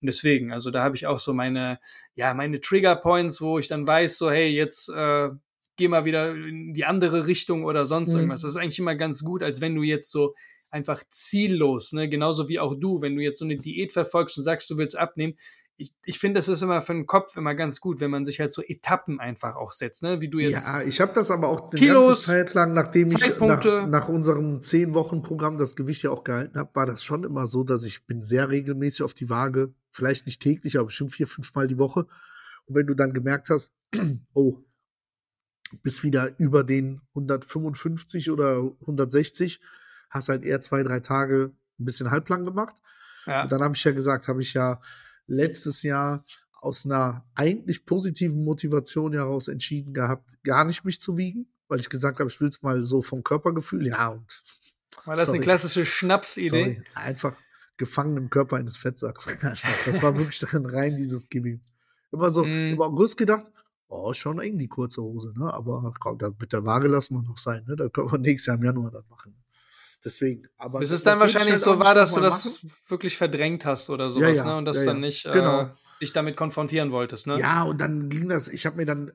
Und deswegen, also da habe ich auch so meine, ja, meine Trigger Points, wo ich dann weiß, so, hey, jetzt äh, geh mal wieder in die andere Richtung oder sonst Mhm. irgendwas. Das ist eigentlich immer ganz gut, als wenn du jetzt so einfach ziellos, ne, genauso wie auch du, wenn du jetzt so eine Diät verfolgst und sagst, du willst abnehmen. Ich, ich finde, das ist immer für den Kopf immer ganz gut, wenn man sich halt so Etappen einfach auch setzt, ne, wie du jetzt. Ja, ich habe das aber auch eine Kilos, ganze Zeit lang, nachdem ich nach, nach unserem 10-Wochen-Programm das Gewicht ja auch gehalten habe, war das schon immer so, dass ich bin sehr regelmäßig auf die Waage, vielleicht nicht täglich, aber bestimmt vier, fünf Mal die Woche. Und wenn du dann gemerkt hast, oh, bist wieder über den 155 oder 160, hast halt eher zwei, drei Tage ein bisschen halblang gemacht. ja. Und dann habe ich ja gesagt, habe ich ja letztes Jahr aus einer eigentlich positiven Motivation heraus entschieden gehabt, gar nicht mich zu wiegen, weil ich gesagt habe, ich will es mal so vom Körpergefühl, ja, und War das sorry. eine klassische Schnapsidee? sorry, einfach gefangen im Körper eines Fettsacks. Das war wirklich dann rein dieses Gimmick. Immer so Mm. im August gedacht, oh, schon eng die kurze Hose, ne? Aber komm, da, mit der Waage lassen wir noch sein, ne? Da können wir nächstes Jahr im Januar dann machen. Deswegen, aber. Bis es dann wahrscheinlich halt so war, dass du das machen. wirklich verdrängt hast oder sowas, ja, ja, ne? Und das ja, dann nicht genau. äh, dich damit konfrontieren wolltest, ne? Ja, und dann ging das, ich habe mir dann,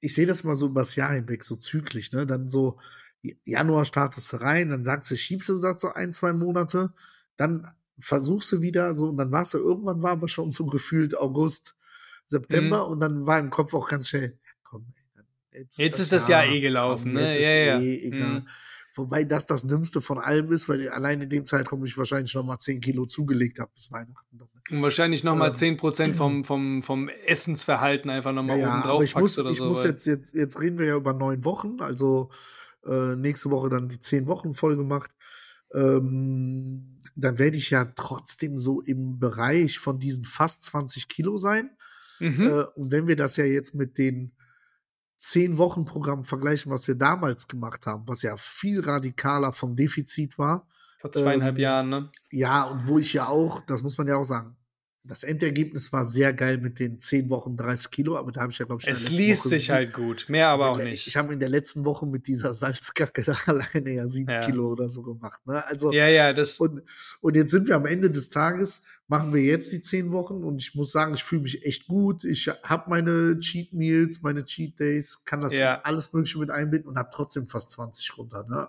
ich sehe das mal so übers Jahr hinweg, so zyklisch, ne? Dann so, Januar startest du rein, dann sagst du, schiebst du das so ein, zwei Monate, dann versuchst du wieder so und dann warst du irgendwann war aber schon so gefühlt August, September mhm. und dann war im Kopf auch ganz schnell, komm, jetzt, jetzt ist das Jahr, Jahr eh gelaufen, ne? Ja, ja. Eh egal. Mhm. Wobei das das Dümmste von allem ist, weil allein in dem Zeitraum ich wahrscheinlich noch mal 10 Kilo zugelegt habe bis Weihnachten. Und wahrscheinlich noch mal ähm, 10% vom, vom, vom Essensverhalten einfach noch mal ja, oben drauf ich muss, oder ich so. Muss jetzt, jetzt, jetzt reden wir ja über neun Wochen, also äh, nächste Woche dann die 10 Wochen voll gemacht. Ähm, dann werde ich ja trotzdem so im Bereich von diesen fast 20 Kilo sein. Mhm. Äh, und wenn wir das ja jetzt mit den zehn Wochen Programm vergleichen, was wir damals gemacht haben, was ja viel radikaler vom Defizit war. Vor zweieinhalb ähm, Jahren, ne? Ja, und wo ich ja auch, das muss man ja auch sagen, das Endergebnis war sehr geil mit den zehn Wochen 30 Kilo, aber da habe ich ja, glaube ich, Es liest Woche sich halt gut, mehr aber auch nicht. Ich habe in der letzten Woche mit dieser Salzkacke da alleine ja sieben ja. Kilo oder so gemacht. Ne? Also, ja, ja, das. Und, und jetzt sind wir am Ende des Tages, machen wir jetzt die zehn Wochen und ich muss sagen, ich fühle mich echt gut. Ich habe meine Cheat Meals, meine Cheat Days, kann das ja. alles Mögliche mit einbinden und habe trotzdem fast 20 runter. Ne?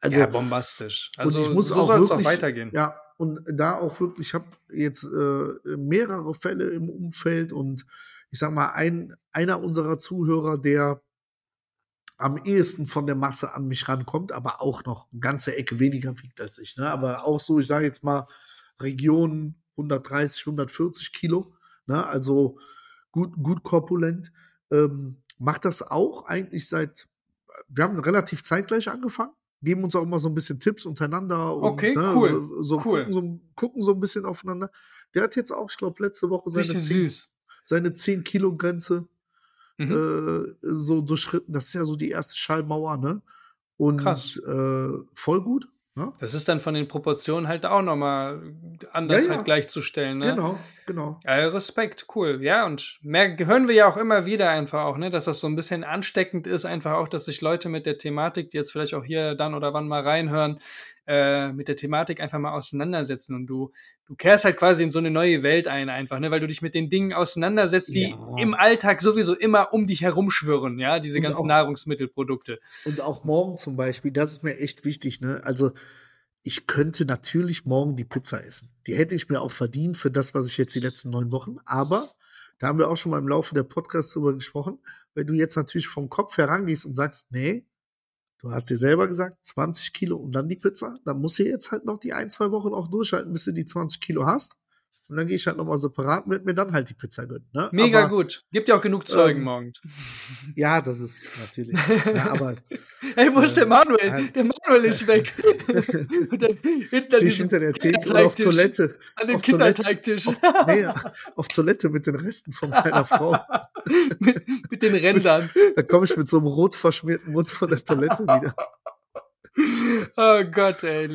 Also, ja, bombastisch. Also, und ich muss so auch wirklich, auch weitergehen. Ja, und da auch wirklich, ich habe jetzt äh, mehrere Fälle im Umfeld und ich sag mal, ein, einer unserer Zuhörer, der am ehesten von der Masse an mich rankommt, aber auch noch eine ganze Ecke weniger wiegt als ich. Ne? Aber auch so, ich sage jetzt mal, Region 130, 140 Kilo, ne? also gut, gut korpulent. Ähm, macht das auch eigentlich seit, wir haben relativ zeitgleich angefangen geben uns auch immer so ein bisschen Tipps untereinander. Und, okay, ne, cool. So, cool. Gucken, so, gucken so ein bisschen aufeinander. Der hat jetzt auch, ich glaube, letzte Woche seine 10, seine 10 Kilo Grenze mhm. äh, so durchschritten. Das ist ja so die erste Schallmauer, ne? Und. Äh, voll gut. Ne? Das ist dann von den Proportionen halt auch nochmal anders ja, ja. halt gleichzustellen. Ne? Genau, genau. Ja, Respekt, cool. Ja, und mehr hören wir ja auch immer wieder einfach auch, ne, dass das so ein bisschen ansteckend ist, einfach auch, dass sich Leute mit der Thematik, die jetzt vielleicht auch hier dann oder wann mal reinhören, äh, mit der Thematik einfach mal auseinandersetzen und du, du kehrst halt quasi in so eine neue Welt ein einfach, ne, weil du dich mit den Dingen auseinandersetzt, die ja. im Alltag sowieso immer um dich herumschwirren, ja, diese und ganzen auch, Nahrungsmittelprodukte. Und auch morgen zum Beispiel, das ist mir echt wichtig, ne, also ich könnte natürlich morgen die Pizza essen. Die hätte ich mir auch verdient für das, was ich jetzt die letzten neun Wochen. Aber da haben wir auch schon mal im Laufe der Podcasts drüber gesprochen. Wenn du jetzt natürlich vom Kopf herangehst und sagst, nee, du hast dir selber gesagt, 20 Kilo und dann die Pizza, dann musst du jetzt halt noch die ein, zwei Wochen auch durchhalten, bis du die 20 Kilo hast. Und dann gehe ich halt nochmal separat mit mir dann halt die Pizza gönnen. Ne? Mega aber, gut. Gibt ja auch genug Zeugen ähm, morgen. Ja, das ist natürlich. ja, aber. Ey, wo ist der äh, Manuel? Halt, der Manuel ist weg. dann, hinter, hinter der Theke oder auf Toilette. An dem Kinderteigtisch. Auf, nee, auf Toilette mit den Resten von meiner Frau. mit, mit den Rändern. Da komme ich mit so einem rot verschmierten Mund von der Toilette wieder. Oh Gott, ey.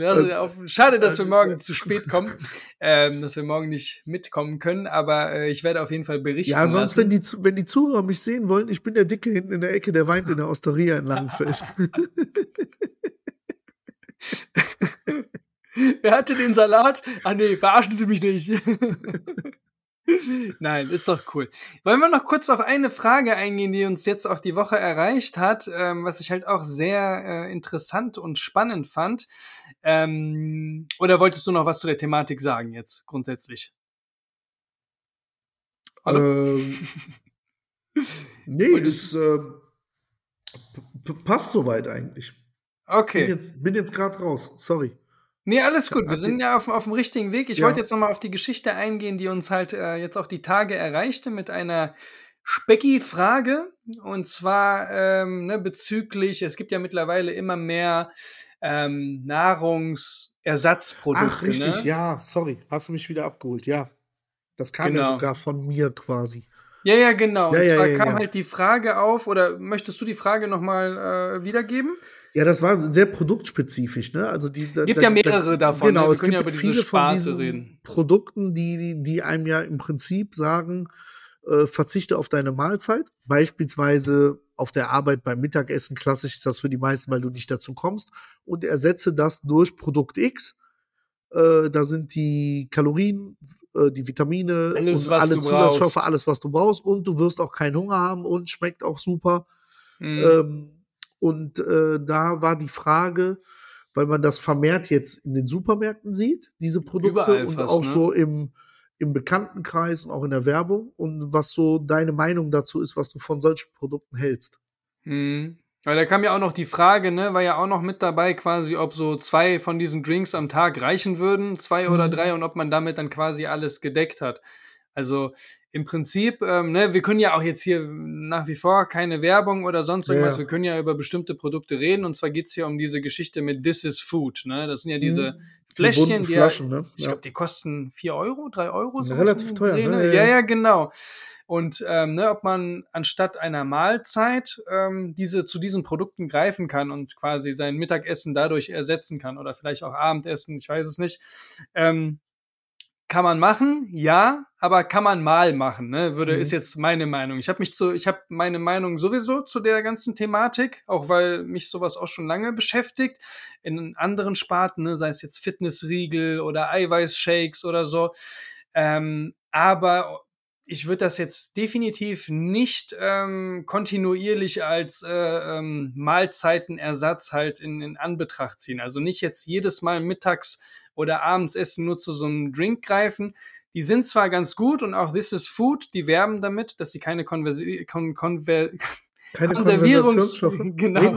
Schade, dass wir morgen zu spät kommen, ähm, dass wir morgen nicht mitkommen können, aber äh, ich werde auf jeden Fall berichten. Ja, sonst, lassen. wenn die, wenn die Zuhörer mich sehen wollen, ich bin der Dicke hinten in der Ecke, der weint in der Osteria in Langenfeld. Wer hatte den Salat? Ah nee, verarschen Sie mich nicht. Nein, ist doch cool. Wollen wir noch kurz auf eine Frage eingehen, die uns jetzt auch die Woche erreicht hat, ähm, was ich halt auch sehr äh, interessant und spannend fand. Ähm, oder wolltest du noch was zu der Thematik sagen jetzt grundsätzlich? Ähm, nee, es äh, passt soweit eigentlich. Okay. Bin jetzt, bin jetzt gerade raus. Sorry. Nee, alles gut. Wir sind ja auf, auf dem richtigen Weg. Ich ja. wollte jetzt nochmal auf die Geschichte eingehen, die uns halt äh, jetzt auch die Tage erreichte mit einer Specki-Frage. Und zwar ähm, ne, bezüglich, es gibt ja mittlerweile immer mehr ähm, Nahrungsersatzprodukte. Ach, richtig, ne? ja, sorry. Hast du mich wieder abgeholt, ja. Das kam genau. ja sogar von mir quasi. Ja, ja, genau. Ja, und zwar ja, kam halt die Frage auf, oder möchtest du die Frage nochmal äh, wiedergeben? Ja, das war sehr produktspezifisch, ne? Also die da, gibt ja mehrere da, davon. Genau, ne? es gibt ja viele von diesen reden. Produkten, die die einem ja im Prinzip sagen, äh, verzichte auf deine Mahlzeit, beispielsweise auf der Arbeit beim Mittagessen, klassisch ist das für die meisten, weil du nicht dazu kommst, und ersetze das durch Produkt X. Äh, da sind die Kalorien, äh, die Vitamine Alles, alle Zusatzstoffe, brauchst. alles, was du brauchst, und du wirst auch keinen Hunger haben und schmeckt auch super. Mhm. Ähm, und äh, da war die Frage, weil man das vermehrt jetzt in den Supermärkten sieht, diese Produkte Überall und fast, auch ne? so im, im Bekanntenkreis und auch in der Werbung und was so deine Meinung dazu ist, was du von solchen Produkten hältst. Mhm. Weil da kam ja auch noch die Frage, ne, war ja auch noch mit dabei quasi, ob so zwei von diesen Drinks am Tag reichen würden, zwei oder Mhm. drei, und ob man damit dann quasi alles gedeckt hat. Also im Prinzip, ähm, ne, wir können ja auch jetzt hier nach wie vor keine Werbung oder sonst irgendwas, ja. wir können ja über bestimmte Produkte reden, und zwar geht's hier um diese Geschichte mit This is Food, ne? Das sind ja diese Mhm. Die Fläschchen, die Flaschen, ja, ne? ich Ja. glaube, die kosten 4 Euro, 3 Euro. sowas Relativ teuer, Dreh, ne? ne? Ja, Ja, ja. ja, genau. Und ähm, ne, ob man anstatt einer Mahlzeit ähm, diese zu diesen Produkten greifen kann und quasi sein Mittagessen dadurch ersetzen kann oder vielleicht auch Abendessen, ich weiß es nicht. Ähm, kann man machen, ja, aber kann man mal machen, ne? Würde Mhm. ist jetzt meine Meinung. Ich habe mich zu, ich habe meine Meinung sowieso zu der ganzen Thematik, auch weil mich sowas auch schon lange beschäftigt. In anderen Sparten, ne, sei es jetzt Fitnessriegel oder Eiweißshakes oder so. Ähm, aber ich würde das jetzt definitiv nicht ähm, kontinuierlich als äh, ähm, Mahlzeitenersatz halt in, in Anbetracht ziehen. Also nicht jetzt jedes Mal mittags oder abends essen nur zu so einem Drink greifen. Die sind zwar ganz gut und auch This is Food, die werben damit, dass sie keine Konversi kon konver Keine Konservierungs Konversationsstoffe. genau.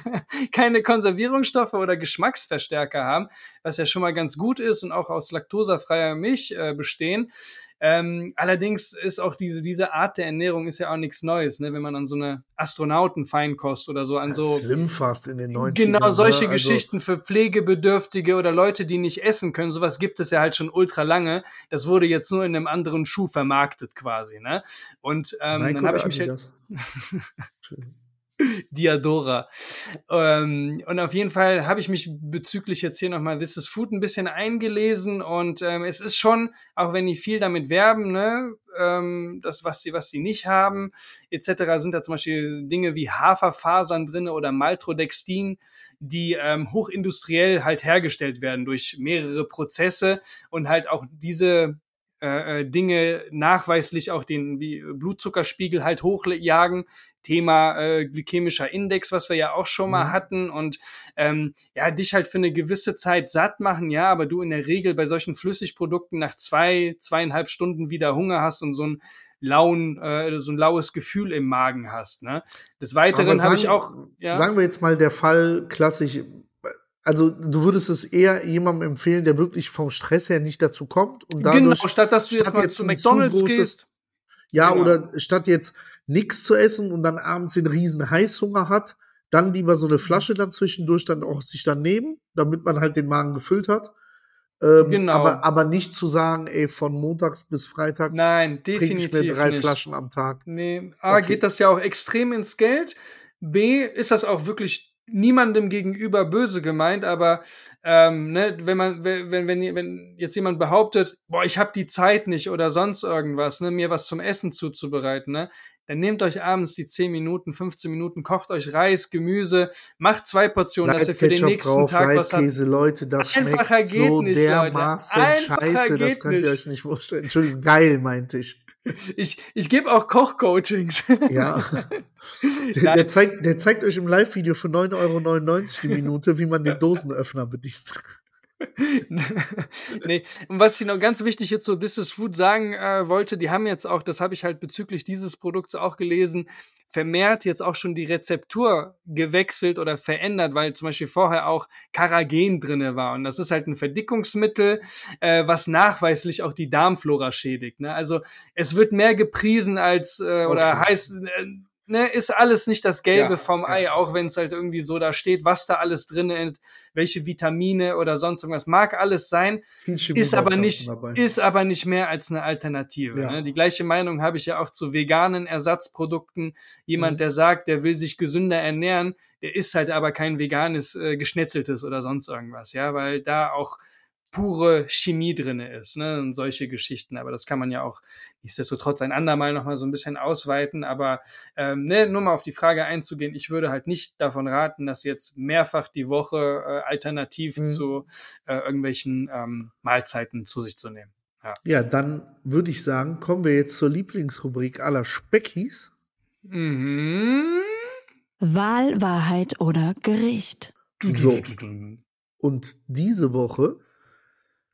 Keine Konservierungsstoffe oder Geschmacksverstärker haben, was ja schon mal ganz gut ist und auch aus laktosefreier Milch äh, bestehen. Ähm, allerdings ist auch diese, diese Art der Ernährung ist ja auch nichts Neues, ne? wenn man an so eine Astronautenfeinkost oder so an so Slim fast in den 90ern. Genau, solche ne? Also, Geschichten für Pflegebedürftige oder Leute, die nicht essen können, sowas gibt es ja halt schon ultra lange. Das wurde jetzt nur in einem anderen Schuh vermarktet quasi, ne? Und ähm, Nike dann habe ich mich halt. Diadora. Ähm, und auf jeden Fall habe ich mich bezüglich jetzt hier nochmal This is Food ein bisschen eingelesen und ähm, es ist schon, auch wenn die viel damit werben, ne, ähm, das, was sie, was sie nicht haben, etc., sind da zum Beispiel Dinge wie Haferfasern drinne oder Maltodextin, die ähm, hochindustriell halt hergestellt werden durch mehrere Prozesse und halt auch diese äh, äh, Dinge nachweislich auch den wie Blutzuckerspiegel halt hochjagen. Thema äh, glykämischer Index, was wir ja auch schon mal Mhm. hatten und ähm, ja, dich halt für eine gewisse Zeit satt machen, ja, aber du in der Regel bei solchen Flüssigprodukten nach zwei, zweieinhalb Stunden wieder Hunger hast und so ein lauen, äh, so ein laues Gefühl im Magen hast. Ne? Des Weiteren habe ich auch, ja, Sagen wir jetzt mal der Fall klassisch. Also du würdest es eher jemandem empfehlen, der wirklich vom Stress her nicht dazu kommt und dadurch genau, statt dass du jetzt mal jetzt zu McDonalds zu großes- gehst. Ja, Genau. oder statt jetzt nichts zu essen und dann abends den riesen Heißhunger hat, dann lieber so eine Flasche dann zwischendurch dann auch sich dann nehmen, damit man halt den Magen gefüllt hat. Ähm, Genau. aber, aber nicht zu sagen, ey, von montags bis freitags Nein, trinke ich definitiv mir drei nicht. Flaschen am Tag. Nee, A, Okay. geht das ja auch extrem ins Geld. B, ist das auch wirklich niemandem gegenüber böse gemeint, aber ähm, ne, wenn man, wenn, wenn, wenn jetzt jemand behauptet, boah, ich habe die Zeit nicht oder sonst irgendwas, ne, mir was zum Essen zuzubereiten, ne, dann nehmt euch abends die 10 Minuten, 15 Minuten, kocht euch Reis, Gemüse, macht zwei Portionen, dass ihr für den Leitketchup nächsten drauf, Tag was habt. Leitkäse, Leute, das Einfacher schmeckt geht so nicht, Leute. dermaßen Einfacher scheiße, das könnt ihr nicht. euch nicht vorstellen. Entschuldigung, geil, meinte ich. Ich, ich gebe auch Kochcoachings. Ja. Der, der, zeigt, der zeigt euch im Live-Video für 9,99 Euro die Minute, wie man den Dosenöffner bedient. nee, und was ich noch ganz wichtig jetzt so This is Food sagen äh, wollte, die haben jetzt auch, das habe ich halt bezüglich dieses Produkts auch gelesen, vermehrt jetzt auch schon die Rezeptur gewechselt oder verändert, weil zum Beispiel vorher auch Karagen drinne war und das ist halt ein Verdickungsmittel, äh, was nachweislich auch die Darmflora schädigt. Ne? Also es wird mehr gepriesen als äh, oder Okay. heißt äh, Ne, ist alles nicht das Gelbe Ja, vom ja. Ei, auch wenn es halt irgendwie so da steht, was da alles drin ist, welche Vitamine oder sonst irgendwas. Mag alles sein, ist aber nicht, dabei. ist aber nicht mehr als eine Alternative. Ja. Ne? Die gleiche Meinung habe ich ja auch zu veganen Ersatzprodukten. Jemand, Mhm. der sagt, der will sich gesünder ernähren, der isst halt aber kein veganes, äh, geschnetzeltes oder sonst irgendwas, ja, weil da auch pure Chemie drin ist, ne? Und solche Geschichten. Aber das kann man ja auch nichtsdestotrotz ein andermal nochmal so ein bisschen ausweiten. Aber ähm, ne, nur mal auf die Frage einzugehen, ich würde halt nicht davon raten, dass jetzt mehrfach die Woche äh, alternativ mhm. zu äh, irgendwelchen ähm, Mahlzeiten zu sich zu nehmen. Ja. ja, dann würde ich sagen, kommen wir jetzt zur Lieblingsrubrik aller Speckis. Mhm. Wahl, Wahrheit oder Gericht. So. Und diese Woche,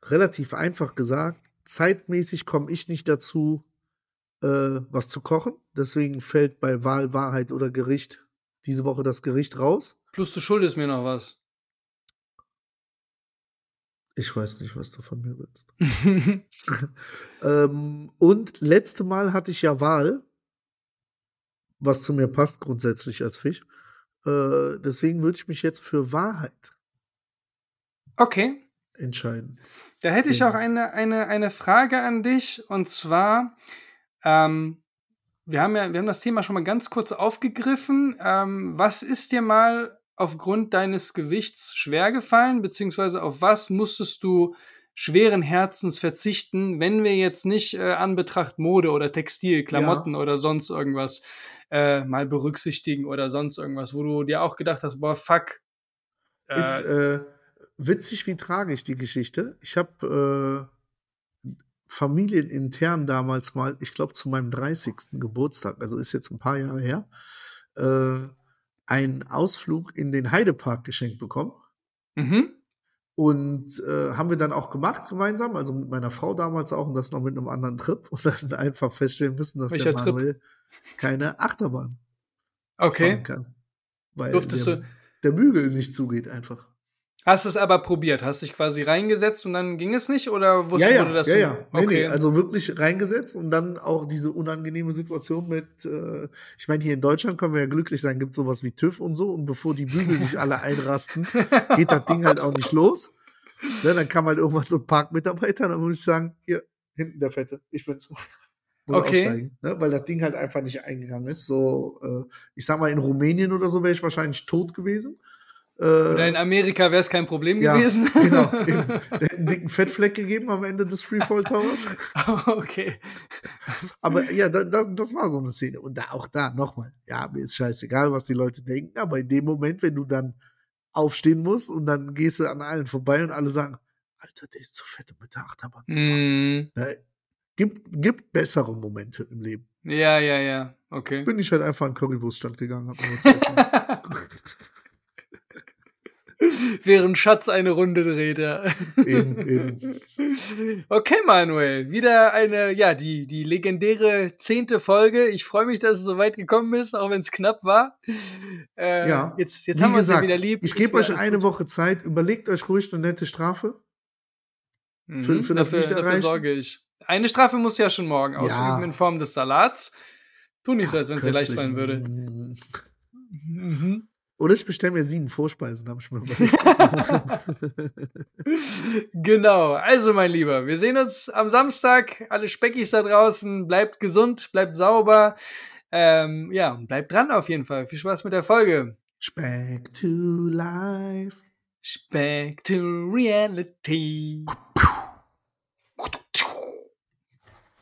relativ einfach gesagt, zeitmäßig komme ich nicht dazu, äh, was zu kochen. Deswegen fällt bei Wahl, Wahrheit oder Gericht diese Woche das Gericht raus. Plus du schuldest mir noch was. Ich weiß nicht, was du von mir willst. ähm, und letzte Mal hatte ich ja Wahl, was zu mir passt grundsätzlich als Fisch. Äh, deswegen würde ich mich jetzt für Wahrheit okay. entscheiden. Da hätte ich auch eine, eine, eine Frage an dich. Und zwar, ähm, wir haben ja, wir haben das Thema schon mal ganz kurz aufgegriffen. Ähm, was ist dir mal aufgrund deines Gewichts schwer gefallen, beziehungsweise auf was musstest du schweren Herzens verzichten, wenn wir jetzt nicht äh, an Betracht Mode oder Textil, Klamotten ja. oder sonst irgendwas äh, mal berücksichtigen oder sonst irgendwas, wo du dir auch gedacht hast, boah, fuck. Äh, ist äh, witzig wie tragisch die Geschichte. Ich habe äh, familienintern damals mal, ich glaube zu meinem 30. Geburtstag, also ist jetzt ein paar Jahre her, äh, einen Ausflug in den Heidepark geschenkt bekommen. Mhm. Und äh, haben wir dann auch gemacht gemeinsam, also mit meiner Frau damals auch und das noch mit einem anderen Trip und dann einfach feststellen müssen, dass Welcher der Manuel Trip? keine Achterbahn okay. fahren kann. Weil Durftest der, du? der Bügel nicht zugeht einfach. Hast du es aber probiert? Hast dich quasi reingesetzt und dann ging es nicht? Oder wusstest ja, ja, du das? Ja, ja, nee, okay. nee, also wirklich reingesetzt und dann auch diese unangenehme Situation mit, äh, ich meine, hier in Deutschland können wir ja glücklich sein, gibt sowas wie TÜV und so und bevor die Bügel nicht alle einrasten, geht das Ding halt auch nicht los. Ne, dann kam halt irgendwann so ein Parkmitarbeiter, dann muss ich sagen, hier, hinten der Fette, ich bin's. Muss okay. ne? weil das Ding halt einfach nicht eingegangen ist. So, äh, ich sag mal, in Rumänien oder so wäre ich wahrscheinlich tot gewesen. Äh, Oder in Amerika wäre es kein Problem ja, gewesen. Genau. Der hätte einen dicken Fettfleck gegeben am Ende des Freefall Towers. okay. Aber ja, das, das war so eine Szene. Und da, auch da, nochmal, ja, mir ist scheißegal, was die Leute denken, aber in dem Moment, wenn du dann aufstehen musst und dann gehst du an allen vorbei und alle sagen, Alter, der ist zu fett, um mit der Achterbahn zu fahren. Mm. Ja, gibt, gibt bessere Momente im Leben. Ja, ja, ja. Okay. Bin ich halt einfach an Currywurststand gegangen, hab mir was. Während Schatz eine Runde dreht, ja. Eben, eben. Okay, Manuel, wieder eine, ja, die, die legendäre zehnte Folge. Ich freue mich, dass es so weit gekommen ist, auch wenn es knapp war. Äh, ja. Jetzt, jetzt haben wir es ja wieder lieb. Ich gebe euch eine gut. Woche Zeit. Überlegt euch ruhig eine nette Strafe. Mhm, für, für das dafür, nicht dafür sorge ich. Eine Strafe muss ja schon morgen ausüben ja. in Form des Salats. Tu nicht so, als wenn es dir leicht fallen würde. Mhm. Oder ich bestelle mir sieben Vorspeisen, habe ich mir überlegt. genau. Also, mein Lieber, wir sehen uns am Samstag. Alle Speckis da draußen. Bleibt gesund, bleibt sauber. Ähm, ja, bleibt dran auf jeden Fall. Viel Spaß mit der Folge. Speck to life. Speck to reality.